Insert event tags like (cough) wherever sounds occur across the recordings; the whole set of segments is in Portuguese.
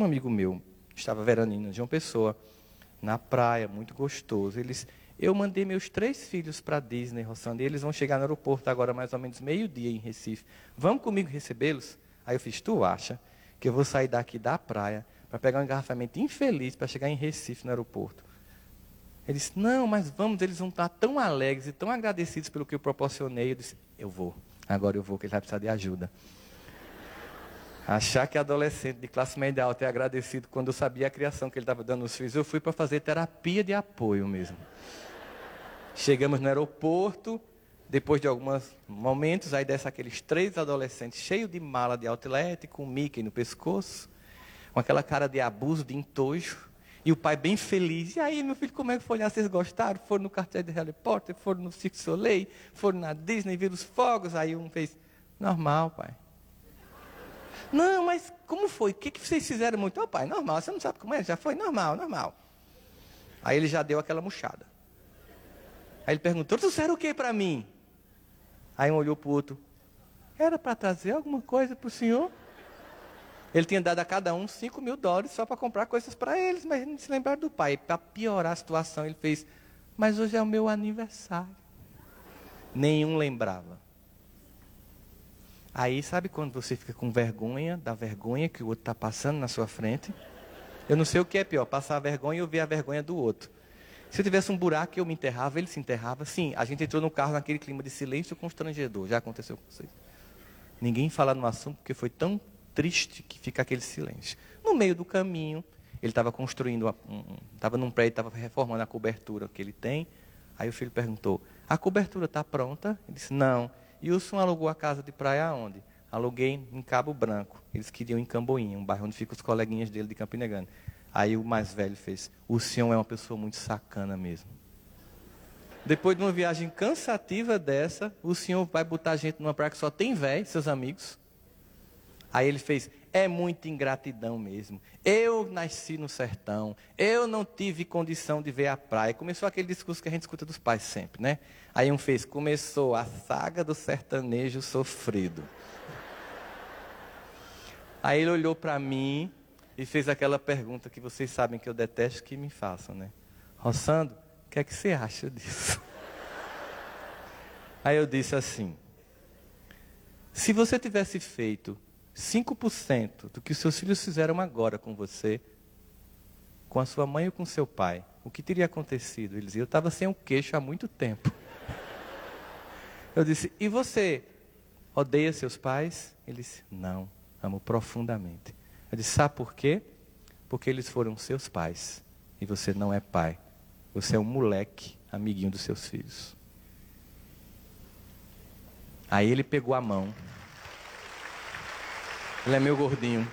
Um amigo meu estava veranino de uma pessoa na praia, muito gostoso. Eles, eu mandei meus três filhos para Disney, Rossandra, e eles vão chegar no aeroporto agora mais ou menos meio-dia em Recife. Vamos comigo recebê-los? Aí eu fiz, tu acha que eu vou sair daqui da praia para pegar um engarrafamento infeliz para chegar em Recife no aeroporto? Ele disse, não, mas vamos, eles vão estar tão alegres e tão agradecidos pelo que eu proporcionei. Eu disse, eu vou, agora eu vou, que ele vai precisar de ajuda. Achar que adolescente de classe média alta é agradecido quando eu sabia a criação que ele estava dando aos filhos, eu fui para fazer terapia de apoio mesmo. Chegamos no aeroporto, depois de alguns momentos, aí desce aqueles três adolescentes cheios de mala de outlet, com Mickey no pescoço, com aquela cara de abuso, de entojo, e o pai bem feliz. E aí, meu filho, como é que foi lá? Vocês gostaram? Foram no cartel de Harry Potter, foram no Cirque Soleil, foram na Disney, viram os fogos. Aí um fez, normal, pai. Não, mas como foi? O que, que vocês fizeram muito? Oh, pai, normal, você não sabe como é? Já foi normal, normal. Aí ele já deu aquela murchada. Aí ele perguntou, trouxeram o que para mim? Aí um olhou para o outro. Era para trazer alguma coisa para o senhor? Ele tinha dado a cada um 5 mil dólares só para comprar coisas para eles, mas não se lembraram do pai. Para piorar a situação, ele fez, mas hoje é o meu aniversário. Nenhum lembrava. Aí, sabe quando você fica com vergonha da vergonha que o outro está passando na sua frente? Eu não sei o que é pior, passar a vergonha ou ver a vergonha do outro. Se eu tivesse um buraco eu me enterrava, ele se enterrava. Sim, a gente entrou no carro naquele clima de silêncio constrangedor. Já aconteceu com vocês? Ninguém fala no assunto porque foi tão triste que fica aquele silêncio. No meio do caminho, ele estava construindo, estava um, num prédio, estava reformando a cobertura que ele tem. Aí o filho perguntou: A cobertura está pronta? Ele disse: Não. E o senhor alugou a casa de praia aonde? Aluguei em Cabo Branco. Eles queriam em Camboinha, um bairro onde ficam os coleguinhas dele de Campina Grande. Aí o mais velho fez: O senhor é uma pessoa muito sacana mesmo. Depois de uma viagem cansativa dessa, o senhor vai botar a gente numa praia que só tem velho, seus amigos. Aí ele fez: É muita ingratidão mesmo. Eu nasci no sertão, eu não tive condição de ver a praia. Começou aquele discurso que a gente escuta dos pais sempre, né? Aí um fez: Começou a saga do sertanejo sofrido. Aí ele olhou para mim e fez aquela pergunta que vocês sabem que eu detesto que me façam, né? Roçando, o que é que você acha disso? Aí eu disse assim: se você tivesse feito 5% do que os seus filhos fizeram agora com você, com a sua mãe ou com seu pai, o que teria acontecido? Ele dizia, eu estava sem o queixo há muito tempo. (laughs) Eu disse, e você odeia seus pais? Ele disse, não, amo profundamente. Eu disse, sabe por quê? Porque eles foram seus pais e você não é pai. Você é um moleque, amiguinho dos seus filhos. Aí ele pegou a mão ele é meu gordinho.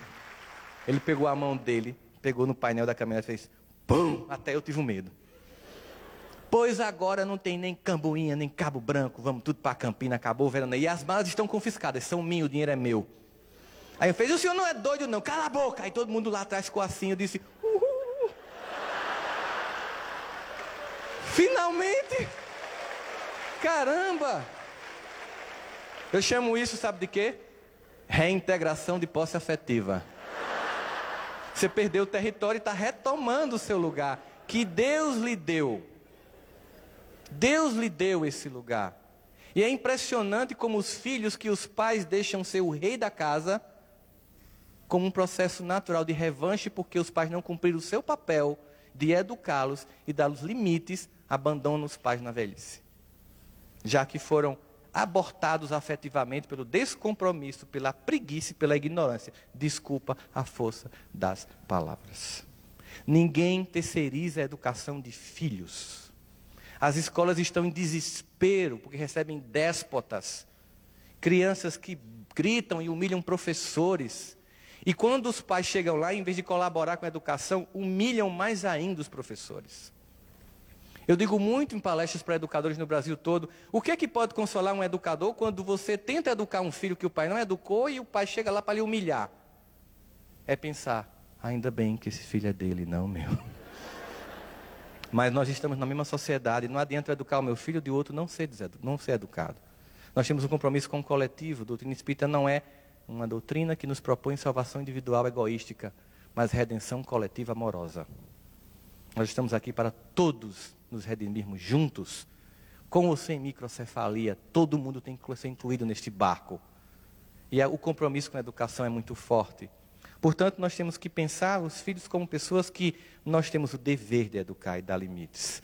Ele pegou a mão dele, pegou no painel da caminhonete e fez pum, até eu tive um medo. Pois agora não tem nem Camboinha, nem Cabo Branco, vamos tudo para Campina, acabou o verão. E as malas estão confiscadas, são minhas, o dinheiro é meu. Aí eu fiz, o senhor não é doido não, cala a boca. Aí todo mundo lá atrás ficou assim, eu disse, uhul. Finalmente! Caramba! Eu chamo isso, sabe de quê? Reintegração de posse afetiva. Você perdeu o território e está retomando o seu lugar que Deus lhe deu. Deus lhe deu esse lugar. E é impressionante como os filhos que os pais deixam ser o rei da casa, como um processo natural de revanche, porque os pais não cumpriram o seu papel de educá-los e dar-los limites, abandonam os pais na velhice. Já que foram abortados afetivamente pelo descompromisso, pela preguiça e pela ignorância. Desculpa a força das palavras. Ninguém terceiriza a educação de filhos. As escolas estão em desespero porque recebem déspotas, crianças que gritam e humilham professores. E quando os pais chegam lá, em vez de colaborar com a educação, humilham mais ainda os professores. Eu digo muito em palestras para educadores no Brasil todo, o que é que pode consolar um educador quando você tenta educar um filho que o pai não educou e o pai chega lá para lhe humilhar? É pensar, ainda bem que esse filho é dele, não meu. (laughs) Mas nós estamos na mesma sociedade, não adianta educar o meu filho de outro não ser, não ser educado. Nós temos um compromisso com o coletivo, a doutrina espírita não é uma doutrina que nos propõe salvação individual egoística, mas redenção coletiva amorosa. Nós estamos aqui para todos nos redimirmos juntos. Com ou sem microcefalia, todo mundo tem que ser incluído neste barco. E é, o compromisso com a educação é muito forte. Portanto, nós temos que pensar os filhos como pessoas que nós temos o dever de educar e dar limites.